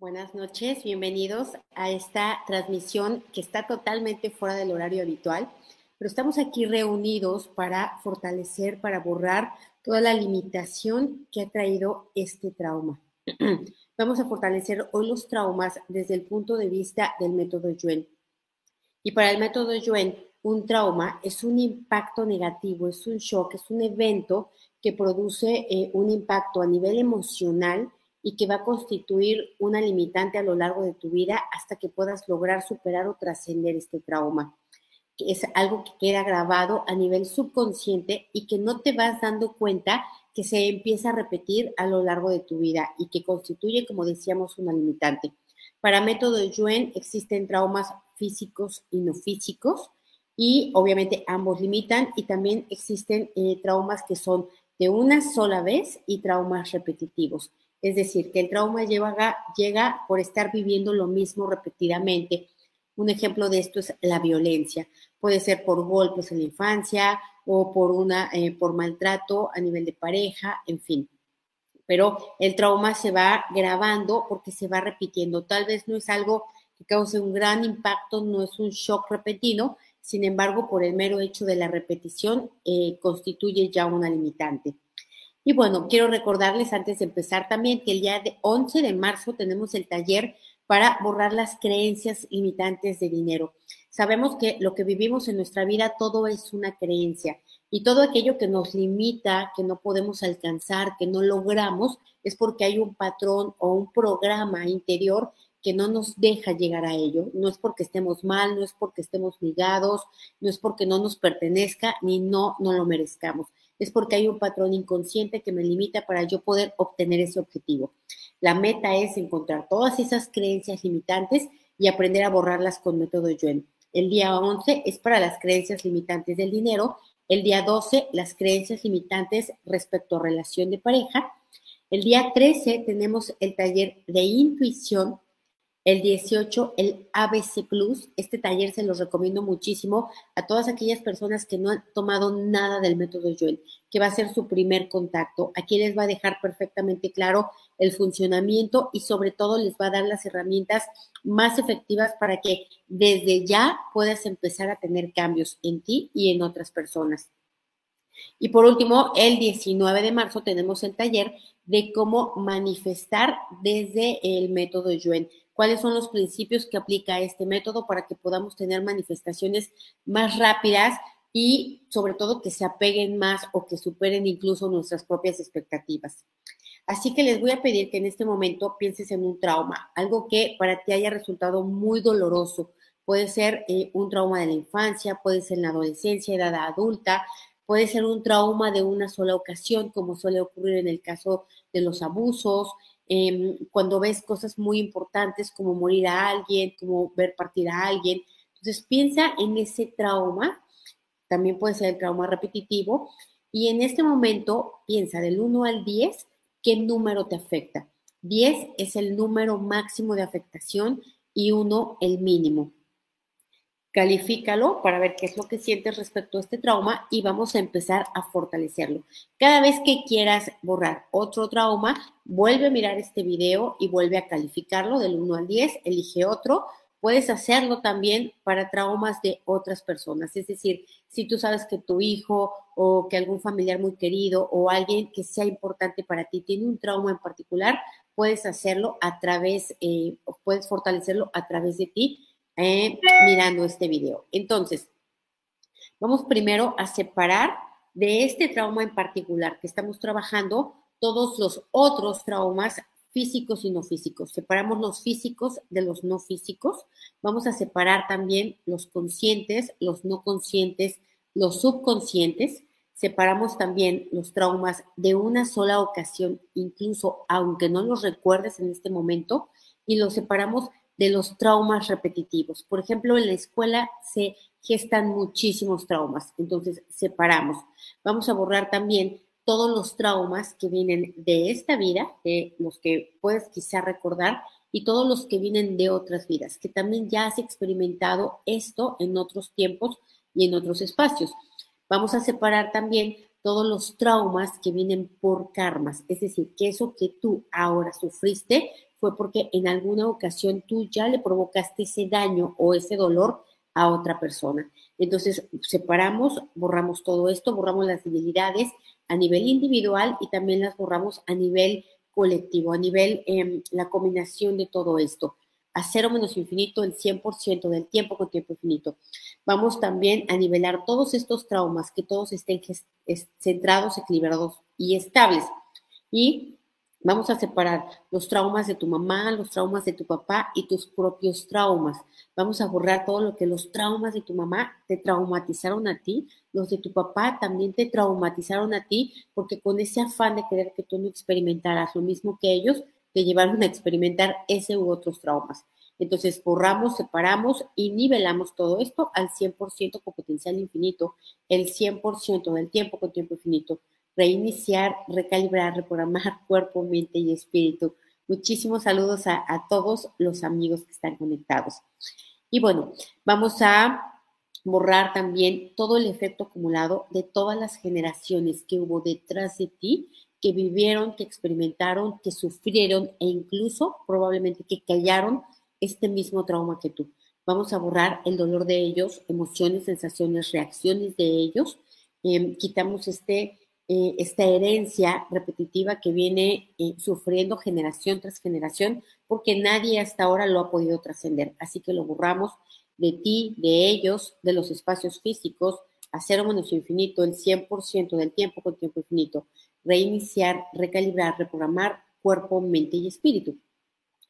Buenas noches, bienvenidos a esta transmisión que está totalmente fuera del horario habitual, pero estamos aquí reunidos para fortalecer, para borrar toda la limitación que ha traído este trauma. Vamos a fortalecer hoy los traumas desde el punto de vista del método Yuen. Y para el método Yuen, un trauma es un impacto negativo, es un shock, es un evento que produce eh, un impacto a nivel emocional y que va a constituir una limitante a lo largo de tu vida hasta que puedas lograr superar o trascender este trauma. Que es algo que queda grabado a nivel subconsciente y que no te vas dando cuenta que se empieza a repetir a lo largo de tu vida y que constituye, como decíamos, una limitante. Para método Yuen existen traumas físicos y no físicos y obviamente ambos limitan y también existen eh, traumas que son de una sola vez y traumas repetitivos. Es decir, que el trauma llega, por estar viviendo lo mismo repetidamente. Un ejemplo de esto es la violencia. Puede ser por golpes en la infancia o por, una, eh, por maltrato a nivel de pareja, en fin. Pero el trauma se va grabando porque se va repitiendo. Tal vez no es algo que cause un gran impacto, no es un shock repetido, sin embargo, por el mero hecho de la repetición, eh, constituye ya una limitante. Y bueno, quiero recordarles antes de empezar también que el día de 11 de marzo tenemos el taller para borrar las creencias limitantes de dinero. Sabemos que lo que vivimos en nuestra vida todo es una creencia y todo aquello que nos limita, que no podemos alcanzar, que no logramos, es porque hay un patrón o un programa interior que no nos deja llegar a ello. No es porque estemos mal, no es porque estemos ligados, no es porque no nos pertenezca, ni no, no lo merezcamos es porque hay un patrón inconsciente que me limita para yo poder obtener ese objetivo. La meta es encontrar todas esas creencias limitantes y aprender a borrarlas con método Yuen. El día 11 es para las creencias limitantes del dinero, el día 12 las creencias limitantes respecto a relación de pareja, el día 13 tenemos el taller de intuición el 18, el ABC Plus. Este taller se los recomiendo muchísimo a todas aquellas personas que no han tomado nada del método Joel, que va a ser su primer contacto. Aquí les va a dejar perfectamente claro el funcionamiento y sobre todo les va a dar las herramientas más efectivas para que desde ya puedas empezar a tener cambios en ti y en otras personas. Y por último, el 19 de marzo tenemos el taller de cómo manifestar desde el método Yuen cuáles son los principios que aplica este método para que podamos tener manifestaciones más rápidas y sobre todo que se apeguen más o que superen incluso nuestras propias expectativas. Así que les voy a pedir que en este momento pienses en un trauma, algo que para ti haya resultado muy doloroso. Puede ser eh, un trauma de la infancia, puede ser en la adolescencia, edad adulta, puede ser un trauma de una sola ocasión, como suele ocurrir en el caso de los abusos, Em, cuando ves cosas muy importantes como morir a alguien, como ver partir a alguien. Entonces piensa en ese trauma, también puede ser el trauma repetitivo, y en este momento piensa del 1 al 10, ¿qué número te afecta? 10 es el número máximo de afectación y 1 el mínimo califícalo para ver qué es lo que sientes respecto a este trauma y vamos a empezar a fortalecerlo. Cada vez que quieras borrar otro trauma, vuelve a mirar este video y vuelve a calificarlo del 1 al 10, elige otro. Puedes hacerlo también para traumas de otras personas, es decir, si tú sabes que tu hijo o que algún familiar muy querido o alguien que sea importante para ti tiene un trauma en particular, puedes hacerlo a través, eh, puedes fortalecerlo a través de ti eh, mirando este video. Entonces, vamos primero a separar de este trauma en particular que estamos trabajando todos los otros traumas físicos y no físicos. Separamos los físicos de los no físicos. Vamos a separar también los conscientes, los no conscientes, los subconscientes. Separamos también los traumas de una sola ocasión, incluso aunque no los recuerdes en este momento, y los separamos de los traumas repetitivos. Por ejemplo, en la escuela se gestan muchísimos traumas, entonces separamos. Vamos a borrar también todos los traumas que vienen de esta vida, de los que puedes quizá recordar, y todos los que vienen de otras vidas, que también ya has experimentado esto en otros tiempos y en otros espacios. Vamos a separar también todos los traumas que vienen por karmas, es decir, que eso que tú ahora sufriste fue porque en alguna ocasión tú ya le provocaste ese daño o ese dolor a otra persona. Entonces, separamos, borramos todo esto, borramos las debilidades a nivel individual y también las borramos a nivel colectivo, a nivel eh, la combinación de todo esto. A cero menos infinito el 100% del tiempo con tiempo infinito. Vamos también a nivelar todos estos traumas, que todos estén centrados, equilibrados y estables. Y Vamos a separar los traumas de tu mamá, los traumas de tu papá y tus propios traumas. Vamos a borrar todo lo que los traumas de tu mamá te traumatizaron a ti, los de tu papá también te traumatizaron a ti, porque con ese afán de querer que tú no experimentaras lo mismo que ellos, te llevaron a experimentar ese u otros traumas. Entonces, borramos, separamos y nivelamos todo esto al 100% con potencial infinito, el 100% del tiempo con tiempo infinito reiniciar, recalibrar, reprogramar cuerpo, mente y espíritu. Muchísimos saludos a, todos los amigos que están conectados. Y bueno, vamos a borrar también todo el efecto acumulado de todas las generaciones que hubo detrás de ti, que vivieron, que experimentaron, que sufrieron e incluso probablemente que callaron este mismo trauma que tú. Vamos a borrar el dolor de ellos, emociones, sensaciones, reacciones de ellos. Em, quitamos este eh, esta herencia repetitiva que viene eh, sufriendo generación tras generación, porque nadie hasta ahora lo ha podido trascender. Así que lo borramos de ti, de ellos, de los espacios físicos, a cero menos infinito, el 100% del tiempo con tiempo infinito. Reiniciar, recalibrar, reprogramar cuerpo, mente y espíritu.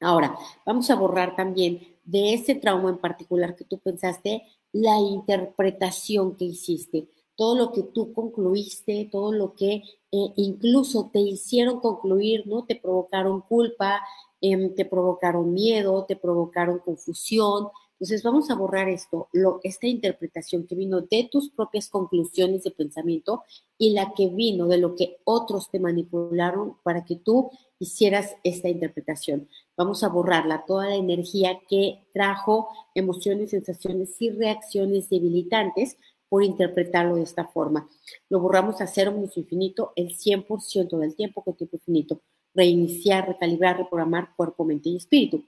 Ahora, vamos a borrar también de ese trauma en particular que tú pensaste, la interpretación que hiciste todo lo que tú concluiste, todo lo que eh, incluso te hicieron concluir, ¿no? Te provocaron culpa, em, te provocaron miedo, te provocaron confusión. Entonces vamos a borrar esto, esta interpretación que vino de tus propias conclusiones de pensamiento y la que vino de lo que otros te manipularon para que tú hicieras esta interpretación. Vamos a borrarla, toda la energía que trajo emociones, sensaciones y reacciones debilitantes por interpretarlo de esta forma. Lo borramos a cero menos infinito el 100% del tiempo con tiempo infinito. Reiniciar, recalibrar, reprogramar cuerpo, mente y espíritu.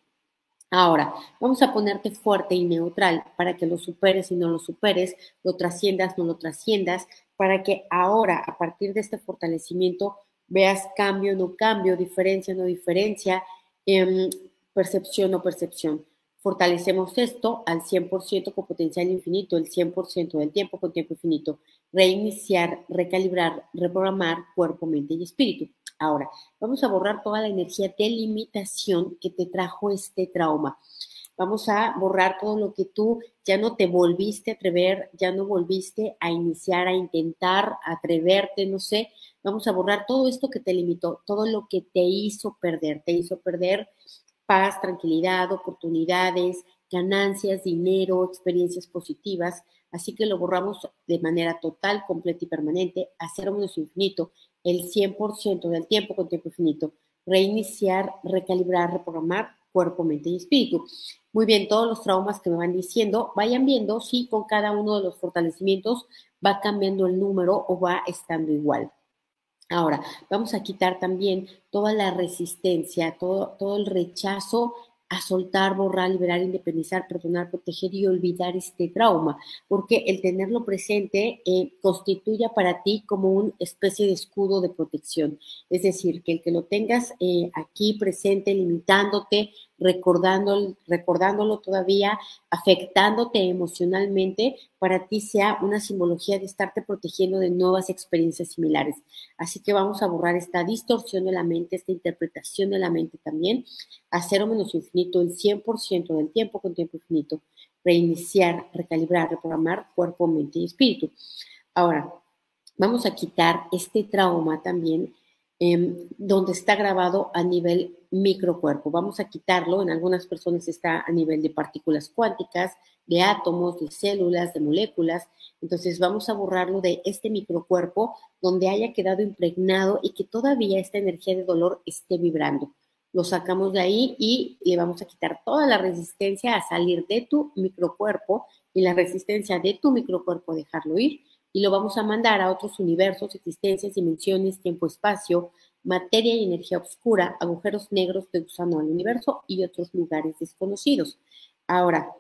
Ahora, vamos a ponerte fuerte y neutral para que lo superes y no lo superes, lo trasciendas, no lo trasciendas, para que ahora, a partir de este fortalecimiento, veas cambio, no cambio, diferencia, no diferencia, em, percepción, no percepción. Fortalecemos esto al 100% con potencial infinito, el 100% del tiempo con tiempo infinito. Reiniciar, recalibrar, reprogramar cuerpo, mente y espíritu. Ahora, vamos a borrar toda la energía de limitación que te trajo este trauma. Vamos a borrar todo lo que tú ya no te volviste a atrever, ya no volviste a iniciar, a intentar, a atreverte, no sé. Vamos a borrar todo esto que te limitó, todo lo que te hizo perder. Te hizo perder paz, tranquilidad, oportunidades, ganancias, dinero, experiencias positivas. Así que lo borramos de manera total, completa y permanente a cero menos infinito, el 100% del tiempo con tiempo infinito. Reiniciar, recalibrar, reprogramar cuerpo, mente y espíritu. Muy bien, todos los traumas que me van diciendo, vayan viendo si con cada uno de los fortalecimientos va cambiando el número o va estando igual. Ahora, vamos a quitar también toda la resistencia, todo, todo el rechazo a soltar, borrar, liberar, independizar, perdonar, proteger y olvidar este trauma, porque el tenerlo presente eh, constituye para ti como una especie de escudo de protección. Es decir, que el que lo tengas eh, aquí presente, limitándote, recordándolo, recordándolo todavía, afectándote emocionalmente, para ti sea una simbología de estarte protegiendo de nuevas experiencias similares. Así que vamos a borrar esta distorsión de la mente, esta interpretación de la mente también, a cero menos infinito el 100% del tiempo con tiempo infinito, reiniciar, recalibrar, reprogramar cuerpo, mente y espíritu. Ahora, vamos a quitar este trauma también Em, donde está grabado a nivel microcuerpo. Vamos a quitarlo, en algunas personas está a nivel de partículas cuánticas, de átomos, de células, de moléculas. Entonces vamos a borrarlo de este microcuerpo donde haya quedado impregnado y que todavía esta energía de dolor esté vibrando. Lo sacamos de ahí y le vamos a quitar toda la resistencia a salir de tu microcuerpo y la resistencia de tu microcuerpo a dejarlo ir y lo vamos a mandar a otros universos, existencias, dimensiones, tiempo, espacio, materia y energía oscura, agujeros negros de gusano al universo y otros lugares desconocidos. Ahora,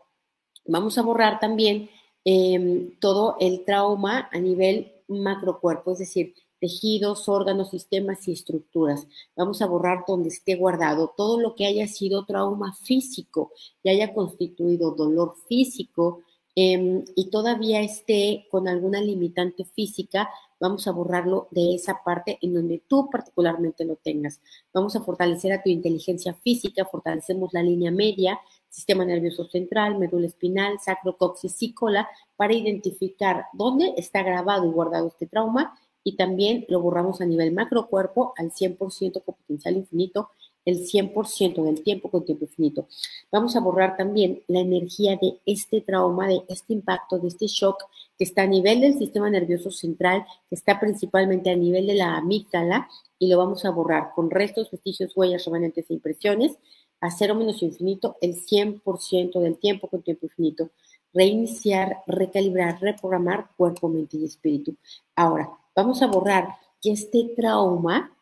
vamos a borrar también em, todo el trauma a nivel macrocuerpo, es decir, tejidos, órganos, sistemas y estructuras. Vamos a borrar donde esté guardado todo lo que haya sido trauma físico y haya constituido dolor físico em, y todavía esté con alguna limitante física, vamos a borrarlo de esa parte en donde tú particularmente lo tengas. Vamos a fortalecer a tu inteligencia física, fortalecemos la línea media, sistema nervioso central, médula espinal, sacro, coxis y cola para identificar dónde está grabado y guardado este trauma y también lo borramos a nivel macrocuerpo al 100% con potencial infinito, el 100% del tiempo con tiempo infinito. Vamos a borrar también la energía de este trauma, de este impacto, de este shock que está a nivel del sistema nervioso central, que está principalmente a nivel de la amígdala y lo vamos a borrar con restos, vestigios, huellas, remanentes e impresiones a cero menos infinito el 100% del tiempo con tiempo infinito. Reiniciar, recalibrar, reprogramar cuerpo, mente y espíritu. Ahora, vamos a borrar que este trauma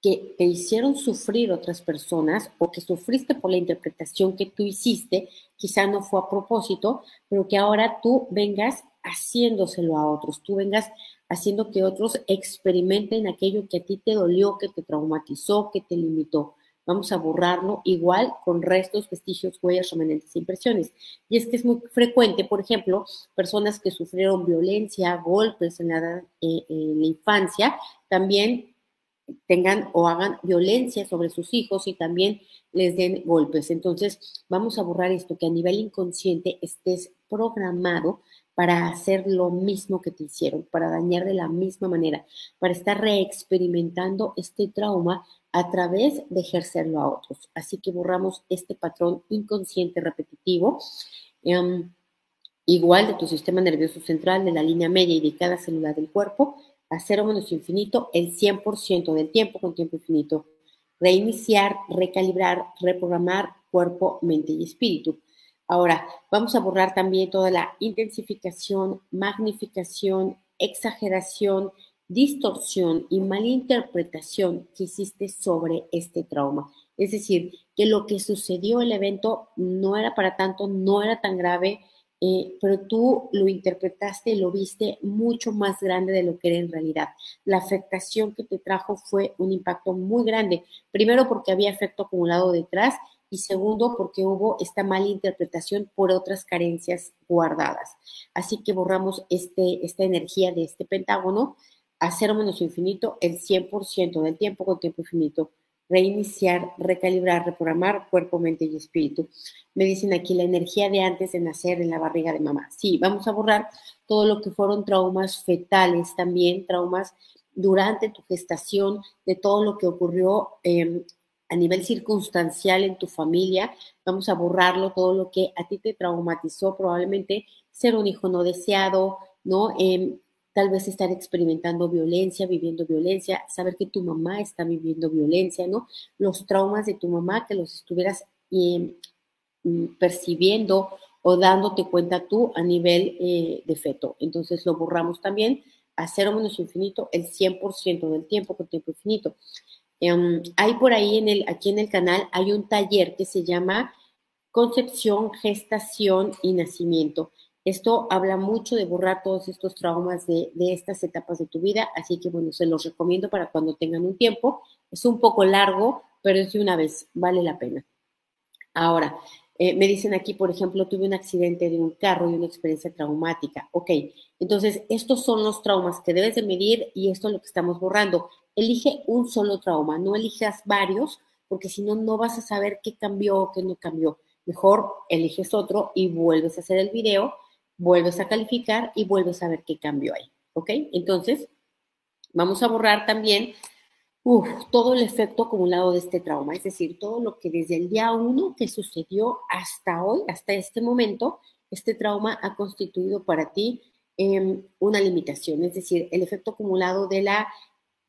que te hicieron sufrir otras personas o que sufriste por la interpretación que tú hiciste, quizá no fue a propósito, pero que ahora tú vengas haciéndoselo a otros, tú vengas haciendo que otros experimenten aquello que a ti te dolió, que te traumatizó, que te limitó. Vamos a borrarlo igual con restos, vestigios, huellas, remanentes e impresiones. Y es que es muy frecuente, por ejemplo, personas que sufrieron violencia, golpes en la, eh, en la infancia, también tengan o hagan violencia sobre sus hijos y también les den golpes. Entonces, vamos a borrar esto, que a nivel inconsciente estés programado para hacer lo mismo que te hicieron, para dañar de la misma manera, para estar reexperimentando este trauma a través de ejercerlo a otros. Así que borramos este patrón inconsciente repetitivo. Em, igual de tu sistema nervioso central, de la línea media y de cada célula del cuerpo, a cero menos infinito el 100% del tiempo con tiempo infinito. Reiniciar, recalibrar, reprogramar cuerpo, mente y espíritu. Ahora, vamos a borrar también toda la intensificación, magnificación, exageración, distorsión y malinterpretación que hiciste sobre este trauma. Es decir, que lo que sucedió el evento no era para tanto, no era tan grave, eh, pero tú lo interpretaste lo viste mucho más grande de lo que era en realidad. La afectación que te trajo fue un impacto muy grande, primero porque había efecto acumulado detrás y segundo porque hubo esta mala interpretación por otras carencias guardadas. Así que borramos este, esta energía de este pentágono a cero menos infinito el 100% del tiempo con tiempo infinito reiniciar, recalibrar, reprogramar cuerpo, mente y espíritu. Me dicen aquí la energía de antes de nacer en la barriga de mamá. Sí, vamos a borrar todo lo que fueron traumas fetales también, traumas durante tu gestación, de todo lo que ocurrió em, a nivel circunstancial en tu familia. Vamos a borrarlo, todo lo que a ti te traumatizó, probablemente ser un hijo no deseado, ¿no? Eh, tal vez estar experimentando violencia, viviendo violencia, saber que tu mamá está viviendo violencia, ¿no? Los traumas de tu mamá, que los estuvieras em, mm, percibiendo o dándote cuenta tú a nivel eh, de feto. Entonces lo borramos también a cero menos infinito el 100% del tiempo con tiempo infinito. Em, hay por ahí en el, aquí en el canal, hay un taller que se llama Concepción, Gestación y Nacimiento. Esto habla mucho de borrar todos estos traumas de, estas etapas de tu vida, así que bueno, se los recomiendo para cuando tengan un tiempo. Es un poco largo, pero es de una vez, vale la pena. Ahora, eh, me dicen aquí, por ejemplo, tuve un accidente de un carro y una experiencia traumática. Ok, entonces estos son los traumas que debes de medir y esto es lo que estamos borrando. Elige un solo trauma, no elijas varios, porque si no, no vas a saber qué cambió o qué no cambió. Mejor eliges otro y vuelves a hacer el video vuelves a calificar y vuelves a ver qué cambio hay. ¿Ok? Entonces, vamos a borrar también todo el efecto acumulado de este trauma, es decir, todo lo que desde el día uno que sucedió hasta hoy, hasta este momento, este trauma ha constituido para ti em, una limitación, es decir, el efecto acumulado de la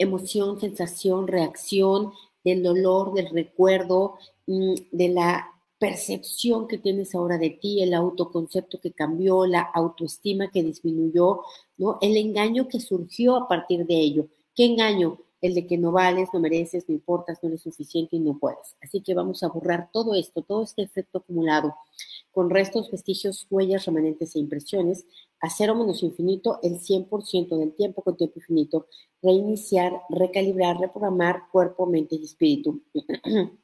emoción, sensación, reacción, del dolor, del recuerdo, mm, de la percepción que tienes ahora de ti, el autoconcepto que cambió, la autoestima que disminuyó, ¿no? El engaño que surgió a partir de ello. ¿Qué engaño? El de que no vales, no mereces, no importas, no eres suficiente y no puedes. Así que vamos a borrar todo esto, todo este efecto acumulado, con restos, vestigios, huellas, remanentes e impresiones, a cero menos infinito el 100% del tiempo con tiempo infinito, reiniciar, recalibrar, reprogramar cuerpo, mente y espíritu.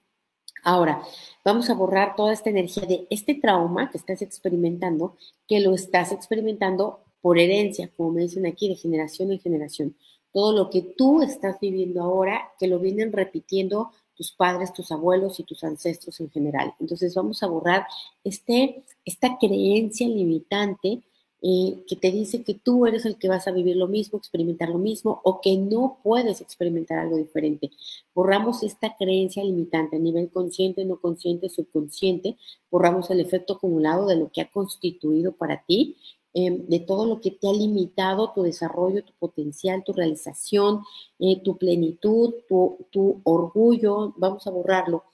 Ahora, vamos a borrar toda esta energía de este trauma que estás experimentando, que lo estás experimentando por herencia, como me dicen aquí, de generación en generación. Todo lo que tú estás viviendo ahora, que lo vienen repitiendo tus padres, tus abuelos y tus ancestros en general. Entonces vamos a borrar este, esta creencia limitante eh, que te dice que tú eres el que vas a vivir lo mismo, experimentar lo mismo o que no puedes experimentar algo diferente. Borramos esta creencia limitante a nivel consciente, no consciente, subconsciente. Borramos el efecto acumulado de lo que ha constituido para ti em, de todo lo que te ha limitado tu desarrollo, tu potencial, tu realización, eh, tu plenitud, tu, tu, orgullo, vamos a borrarlo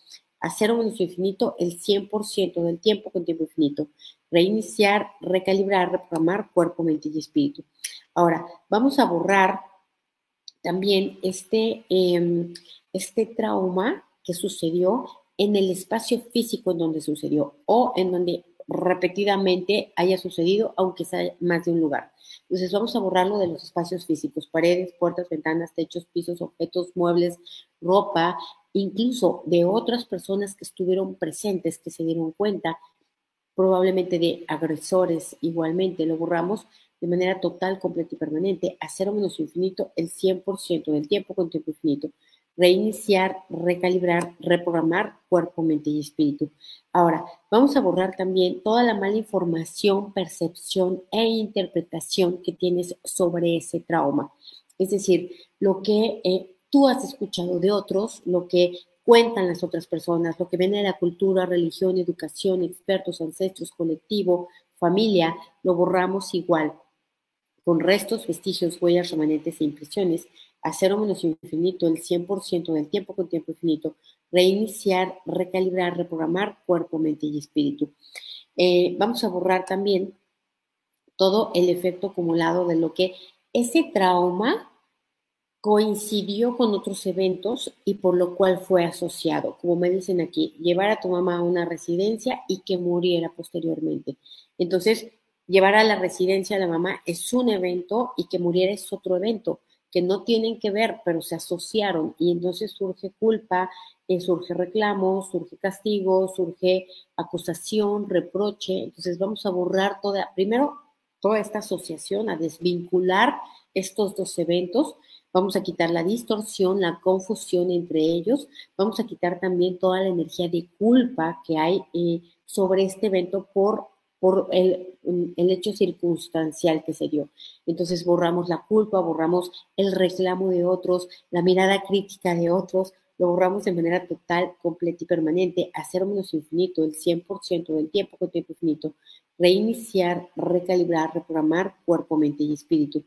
a cero menos infinito el 100% del tiempo con tiempo infinito reiniciar, recalibrar, reprogramar cuerpo, mente y espíritu. Ahora, vamos a borrar también este, em, este trauma que sucedió en el espacio físico en donde sucedió o en donde repetidamente haya sucedido, aunque sea más de un lugar. Entonces vamos a borrarlo de los espacios físicos, paredes, puertas, ventanas, techos, pisos, objetos, muebles, ropa, incluso de otras personas que estuvieron presentes, que se dieron cuenta probablemente de agresores igualmente, lo borramos de manera total, completa y permanente, a cero menos infinito el 100% del tiempo con tiempo infinito. Reiniciar, recalibrar, reprogramar cuerpo, mente y espíritu. Ahora, vamos a borrar también toda la mala información, percepción e interpretación que tienes sobre ese trauma. Es decir, lo que eh, tú has escuchado de otros, lo que cuentan las otras personas, lo que viene de la cultura, religión, educación, expertos, ancestros, colectivo, familia, lo borramos igual, con restos, vestigios, huellas, remanentes e impresiones, a cero menos infinito el 100% del tiempo con tiempo infinito, reiniciar, recalibrar, reprogramar cuerpo, mente y espíritu. Eh, vamos a borrar también todo el efecto acumulado de lo que ese trauma coincidió con otros eventos y por lo cual fue asociado, como me dicen aquí, llevar a tu mamá a una residencia y que muriera posteriormente. Entonces, llevar a la residencia a la mamá es un evento y que muriera es otro evento, que no tienen que ver, pero se asociaron y entonces surge culpa, eh, surge reclamo, surge castigo, surge acusación, reproche. Entonces vamos a borrar toda, primero, toda esta asociación, a desvincular estos dos eventos Vamos a quitar la distorsión, la confusión entre ellos. Vamos a quitar también toda la energía de culpa que hay eh, sobre este evento por, por el, el, hecho circunstancial que se dio. Entonces borramos la culpa, borramos el reclamo de otros, la mirada crítica de otros, lo borramos de manera total, completa y permanente, hacer menos infinito, el 100% del tiempo con tiempo infinito, reiniciar, recalibrar, reprogramar cuerpo, mente y espíritu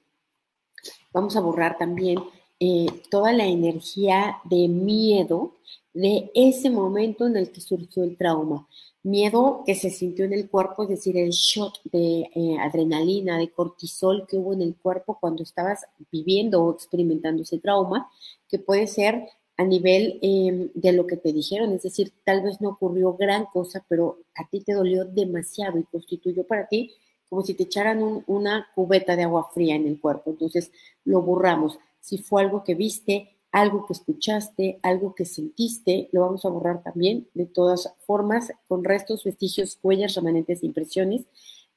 vamos a borrar también eh, toda la energía de miedo de ese momento en el que surgió el trauma. Miedo que se sintió en el cuerpo, es decir, el shot de eh, adrenalina, de cortisol que hubo en el cuerpo cuando estabas viviendo o experimentando ese trauma, que puede ser a nivel em, de lo que te dijeron, es decir, tal vez no ocurrió gran cosa, pero a ti te dolió demasiado y constituyó para ti como si te echaran una cubeta de agua fría en el cuerpo. Entonces lo borramos. Si fue algo que viste, algo que escuchaste, algo que sentiste, lo vamos a borrar también de todas formas, con restos, vestigios, huellas, remanentes, impresiones,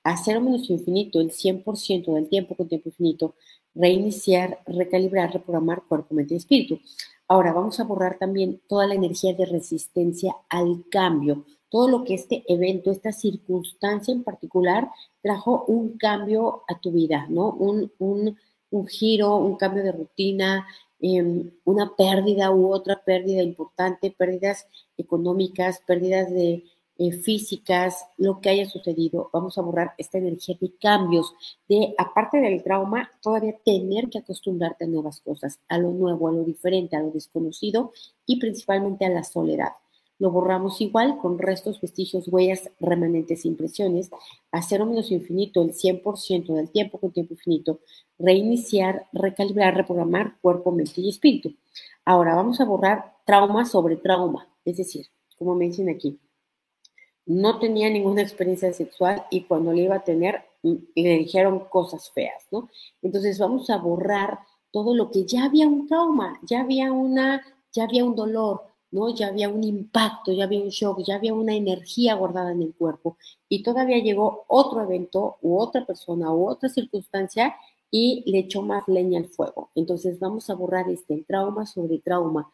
a cero menos infinito, el 100% del tiempo con tiempo infinito, reiniciar, recalibrar, reprogramar cuerpo, mente y espíritu. Ahora vamos a borrar también toda la energía de resistencia al cambio, todo lo que este evento, esta circunstancia en particular, trajo un cambio a tu vida, ¿no? Un, giro, un cambio de rutina, em, una pérdida u otra pérdida importante, pérdidas económicas, pérdidas de eh, físicas, lo que haya sucedido. Vamos a borrar esta energía de cambios, de aparte del trauma, todavía tener que acostumbrarte a nuevas cosas, a lo nuevo, a lo diferente, a lo desconocido y principalmente a la soledad lo borramos igual con restos, vestigios, huellas, remanentes, impresiones, a cero menos infinito el 100% del tiempo con tiempo infinito, reiniciar, recalibrar, reprogramar cuerpo, mente y espíritu. Ahora vamos a borrar trauma sobre trauma, es decir, como me dicen aquí, no tenía ninguna experiencia sexual y cuando le iba a tener mm, le dijeron cosas feas, ¿no? Entonces vamos a borrar todo lo que ya había un trauma, ya había una, ya había un dolor, ¿no? Ya había un impacto, ya había un shock, ya había una energía guardada en el cuerpo y todavía llegó otro evento u otra persona u otra circunstancia y le echó más leña al fuego. Entonces vamos a borrar este trauma sobre trauma,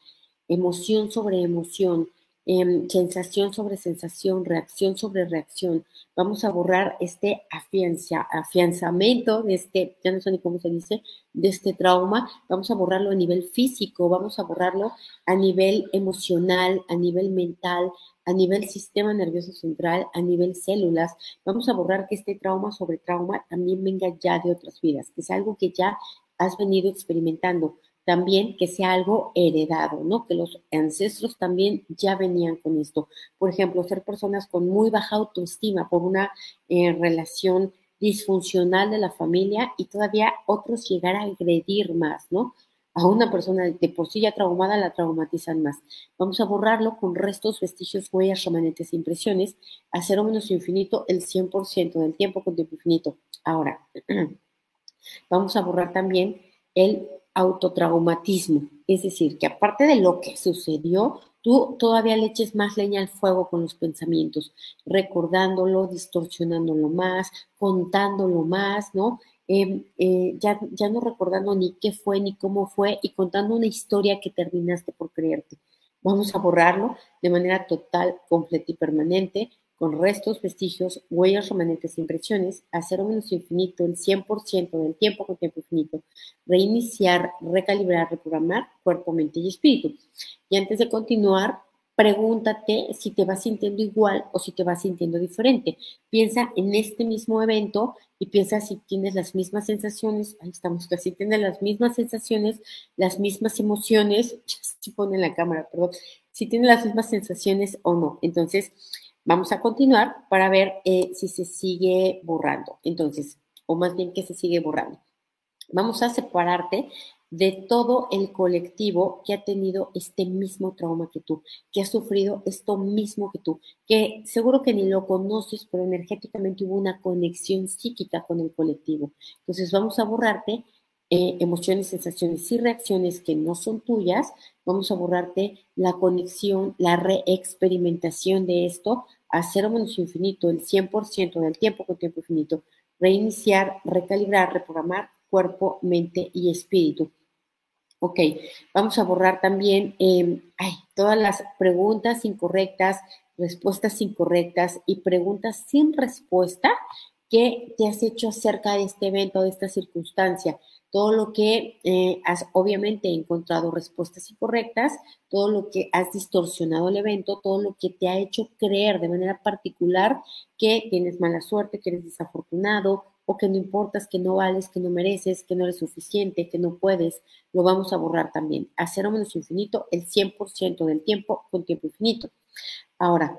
emoción sobre emoción, Em, sensación sobre sensación, reacción sobre reacción. Vamos a borrar este afianzamiento de este, ya no sé ni cómo se dice, de este trauma. Vamos a borrarlo a nivel físico, vamos a borrarlo a nivel emocional, a nivel mental, a nivel sistema nervioso central, a nivel células. Vamos a borrar que este trauma sobre trauma también venga ya de otras vidas, que es algo que ya has venido experimentando también que sea algo heredado, ¿no? Que los ancestros también ya venían con esto. Por ejemplo, ser personas con muy baja autoestima por una eh, relación disfuncional de la familia y todavía otros llegar a agredir más, ¿no? A una persona de por sí ya traumada la traumatizan más. Vamos a borrarlo con restos, vestigios, huellas, remanentes, impresiones, a cero menos infinito el 100% del tiempo con tiempo infinito. Ahora, vamos a borrar también el autotraumatismo. Es decir, que aparte de lo que sucedió, tú todavía le eches más leña al fuego con los pensamientos, recordándolo, distorsionándolo más, contándolo más, ¿no? Em, eh, ya, ya no recordando ni qué fue ni cómo fue y contando una historia que terminaste por creerte. Vamos a borrarlo de manera total, completa y permanente con restos, vestigios, huellas remanentes e impresiones, a cero menos infinito el 100% del tiempo con tiempo infinito, reiniciar, recalibrar, reprogramar cuerpo, mente y espíritu. Y antes de continuar, pregúntate si te vas sintiendo igual o si te vas sintiendo diferente. Piensa en este mismo evento y piensa si tienes las mismas sensaciones, ahí estamos, casi tienes las mismas sensaciones, las mismas emociones, si pone la cámara, perdón, si tienes las mismas sensaciones o no. Entonces, Vamos a continuar para ver eh, si se sigue borrando. Entonces, o más bien que se sigue borrando. Vamos a separarte de todo el colectivo que ha tenido este mismo trauma que tú, que ha sufrido esto mismo que tú, que seguro que ni lo conoces, pero energéticamente hubo una conexión psíquica con el colectivo. Entonces vamos a borrarte eh, emociones, sensaciones y reacciones que no son tuyas, vamos a borrarte la conexión, la reexperimentación de esto a cero menos infinito, el 100% del tiempo con tiempo infinito, reiniciar, recalibrar, reprogramar cuerpo, mente y espíritu. Ok, vamos a borrar también em, todas las preguntas incorrectas, respuestas incorrectas y preguntas sin respuesta que te has hecho acerca de este evento, de esta circunstancia todo lo que eh, has obviamente encontrado respuestas incorrectas, todo lo que has distorsionado el evento, todo lo que te ha hecho creer de manera particular que tienes mala suerte, que eres desafortunado o que no importas, que no vales, que no mereces, que no eres suficiente, que no puedes, lo vamos a borrar también. A cero menos infinito el 100% del tiempo con tiempo infinito. Ahora,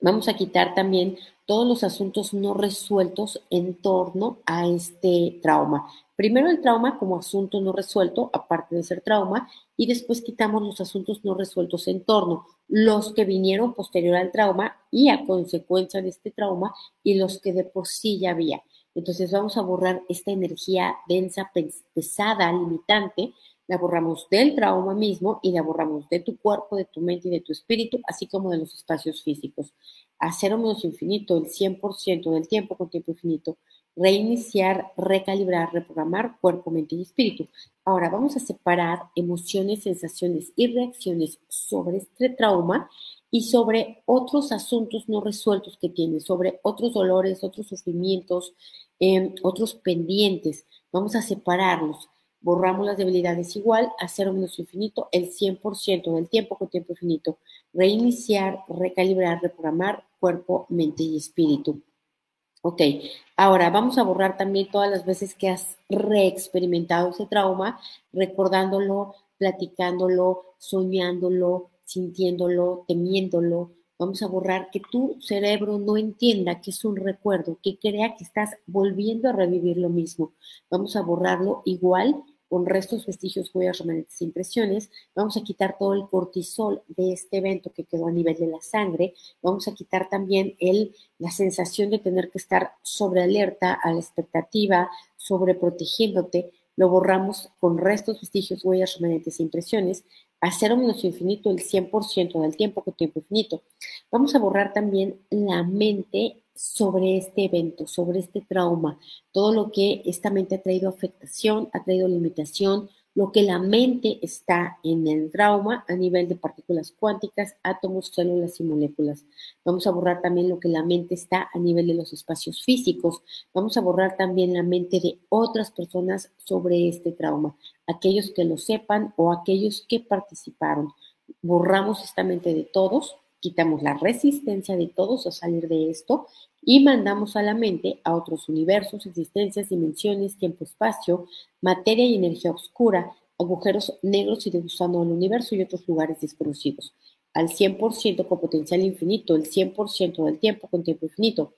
vamos a quitar también todos los asuntos no resueltos en torno a este trauma. Primero el trauma como asunto no resuelto, aparte de ser trauma, y después quitamos los asuntos no resueltos en torno, los que vinieron posterior al trauma y a consecuencia de este trauma y los que de por sí ya había. Entonces vamos a borrar esta energía densa, pesada, limitante, la borramos del trauma mismo y la borramos de tu cuerpo, de tu mente y de tu espíritu, así como de los espacios físicos. A cero menos infinito, el 100% del tiempo con tiempo infinito reiniciar, recalibrar, reprogramar cuerpo, mente y espíritu. Ahora vamos a separar emociones, sensaciones y reacciones sobre este trauma y sobre otros asuntos no resueltos que tiene, sobre otros dolores, otros sufrimientos, em, otros pendientes. Vamos a separarlos. Borramos las debilidades igual a cero menos infinito, el 100% del tiempo con tiempo infinito. Reiniciar, recalibrar, reprogramar cuerpo, mente y espíritu. Ok, ahora vamos a borrar también todas las veces que has reexperimentado ese trauma, recordándolo, platicándolo, soñándolo, sintiéndolo, temiéndolo, vamos a borrar que tu cerebro no entienda que es un recuerdo, que crea que estás volviendo a revivir lo mismo. Vamos a borrarlo igual con restos, vestigios, huellas, remanentes e impresiones. Vamos a quitar todo el cortisol de este evento que quedó a nivel de la sangre. Vamos a quitar también el, la sensación de tener que estar sobre alerta, a la expectativa, sobre protegiéndote. Lo borramos con restos, vestigios, huellas, remanentes e impresiones. A cero menos infinito el 100% del tiempo con tiempo infinito. Vamos a borrar también la mente sobre este evento, sobre este trauma, todo lo que esta mente ha traído afectación, ha traído limitación, lo que la mente está en el trauma a nivel de partículas cuánticas, átomos, células y moléculas. Vamos a borrar también lo que la mente está a nivel de los espacios físicos. Vamos a borrar también la mente de otras personas sobre este trauma, aquellos que lo sepan o aquellos que participaron. Borramos esta mente de todos quitamos la resistencia de todos a salir de esto y mandamos a la mente a otros universos, existencias, dimensiones, tiempo, espacio, materia y energía oscura, agujeros negros y de gusano del universo y otros lugares desconocidos. Al 100% con potencial infinito, el 100% del tiempo con tiempo infinito.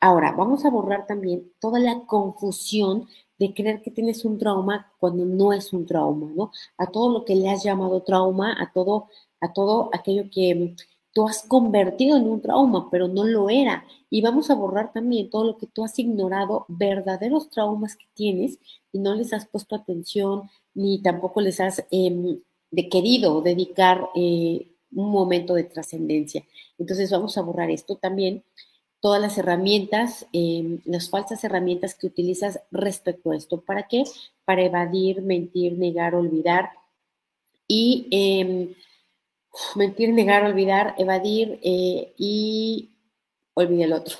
Ahora, vamos a borrar también toda la confusión de creer que tienes un trauma cuando no es un trauma, ¿no? A todo lo que le has llamado trauma, a todo, a todo aquello que tú has convertido en un trauma, pero no lo era. Y vamos a borrar también todo lo que tú has ignorado, verdaderos traumas que tienes y no les has puesto atención, ni tampoco les has em, de querido dedicar eh, un momento de trascendencia. Entonces vamos a borrar esto también, todas las herramientas, em, las falsas herramientas que utilizas respecto a esto. ¿Para qué? Para evadir, mentir, negar, olvidar y em, mentir, negar, olvidar, evadir eh, y olvide el otro.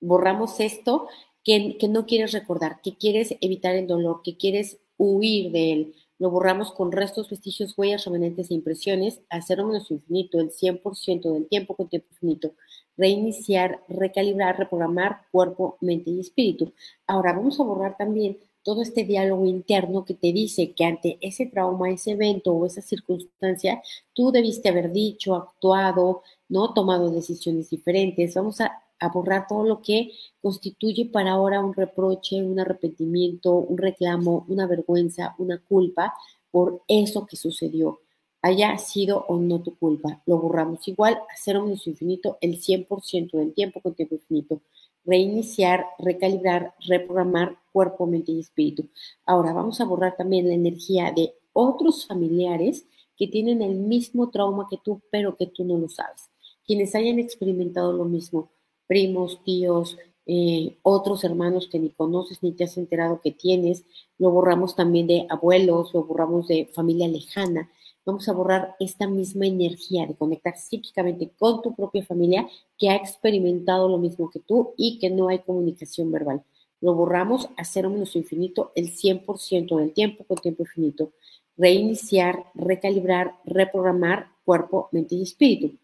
Borramos esto que, que, no quieres recordar, que quieres evitar el dolor, que quieres huir de él. Lo borramos con restos, vestigios, huellas, remanentes e impresiones a cero menos infinito, el 100% del tiempo con tiempo infinito. Reiniciar, recalibrar, reprogramar cuerpo, mente y espíritu. Ahora vamos a borrar también todo este diálogo interno que te dice que ante ese trauma, ese evento o esa circunstancia, tú debiste haber dicho, actuado, ¿no? Tomado decisiones diferentes. Vamos a, borrar todo lo que constituye para ahora un reproche, un arrepentimiento, un reclamo, una vergüenza, una culpa por eso que sucedió. Haya sido o no tu culpa. Lo borramos igual a cero menos infinito el 100% del tiempo con tiempo infinito reiniciar, recalibrar, reprogramar cuerpo, mente y espíritu. Ahora vamos a borrar también la energía de otros familiares que tienen el mismo trauma que tú, pero que tú no lo sabes. Quienes hayan experimentado lo mismo, primos, tíos, eh, otros hermanos que ni conoces ni te has enterado que tienes, lo borramos también de abuelos, lo borramos de familia lejana vamos a borrar esta misma energía de conectar psíquicamente con tu propia familia que ha experimentado lo mismo que tú y que no hay comunicación verbal. Lo borramos a cero menos infinito el 100% del tiempo con tiempo infinito. Reiniciar, recalibrar, reprogramar cuerpo, mente y espíritu.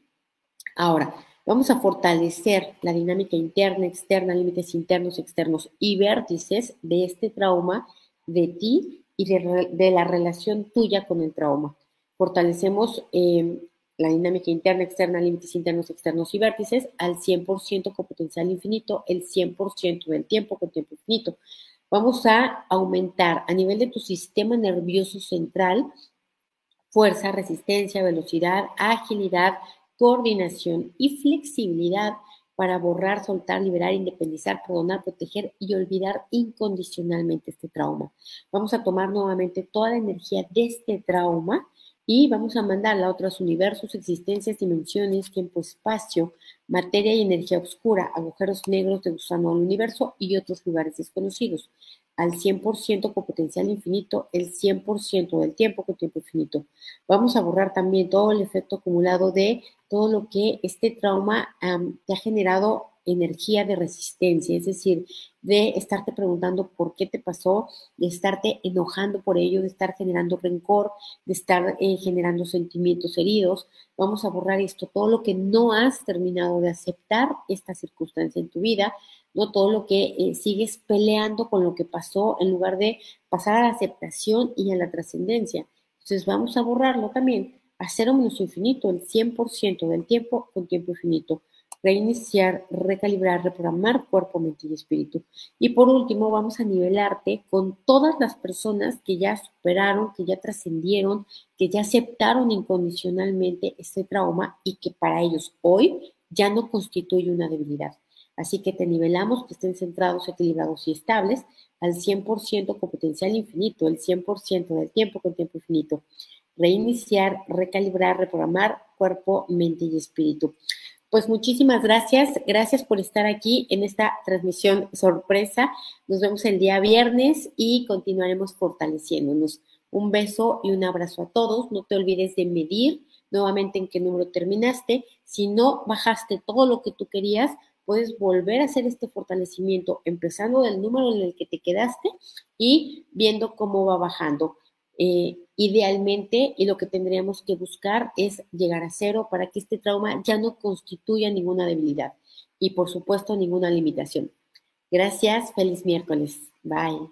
Ahora, vamos a fortalecer la dinámica interna, externa, límites internos, externos y vértices de este trauma de ti y de, de la relación tuya con el trauma fortalecemos eh, la dinámica interna, externa, límites internos, externos y vértices al 100% con potencial infinito, el 100% del tiempo con tiempo infinito. Vamos a aumentar a nivel de tu sistema nervioso central fuerza, resistencia, velocidad, agilidad, coordinación y flexibilidad para borrar, soltar, liberar, independizar, perdonar, proteger y olvidar incondicionalmente este trauma. Vamos a tomar nuevamente toda la energía de este trauma y vamos a mandarla a otros universos, existencias, dimensiones, tiempo, espacio, materia y energía oscura, agujeros negros de gusano al universo y otros lugares desconocidos, al 100% con potencial infinito, el 100% del tiempo con tiempo infinito. Vamos a borrar también todo el efecto acumulado de todo lo que este trauma te ha generado energía de resistencia, es decir, de estarte preguntando por qué te pasó, de estarte enojando por ello, de estar generando rencor, de estar eh, generando sentimientos heridos. Vamos a borrar esto, todo lo que no has terminado de aceptar esta circunstancia en tu vida, no todo lo que eh, sigues peleando con lo que pasó en lugar de pasar a la aceptación y a la trascendencia. Entonces vamos a borrarlo también a cero menos infinito, el 100% del tiempo con tiempo infinito. Reiniciar, recalibrar, reprogramar cuerpo, mente y espíritu. Y por último, vamos a nivelarte con todas las personas que ya superaron, que ya trascendieron, que ya aceptaron incondicionalmente este trauma y que para ellos hoy ya no constituye una debilidad. Así que te nivelamos que estén centrados, equilibrados y estables al 100% con potencial infinito, el 100% del tiempo con tiempo infinito. Reiniciar, recalibrar, reprogramar cuerpo, mente y espíritu. Pues muchísimas gracias, gracias por estar aquí en esta transmisión sorpresa. Nos vemos el día viernes y continuaremos fortaleciéndonos. Un beso y un abrazo a todos. No te olvides de medir nuevamente en qué número terminaste. Si no bajaste todo lo que tú querías, puedes volver a hacer este fortalecimiento empezando del número en el que te quedaste y viendo cómo va bajando. Eh, idealmente, y lo que tendríamos que buscar es llegar a cero para que este trauma ya no constituya ninguna debilidad y, por supuesto, ninguna limitación. Gracias, feliz miércoles. Bye.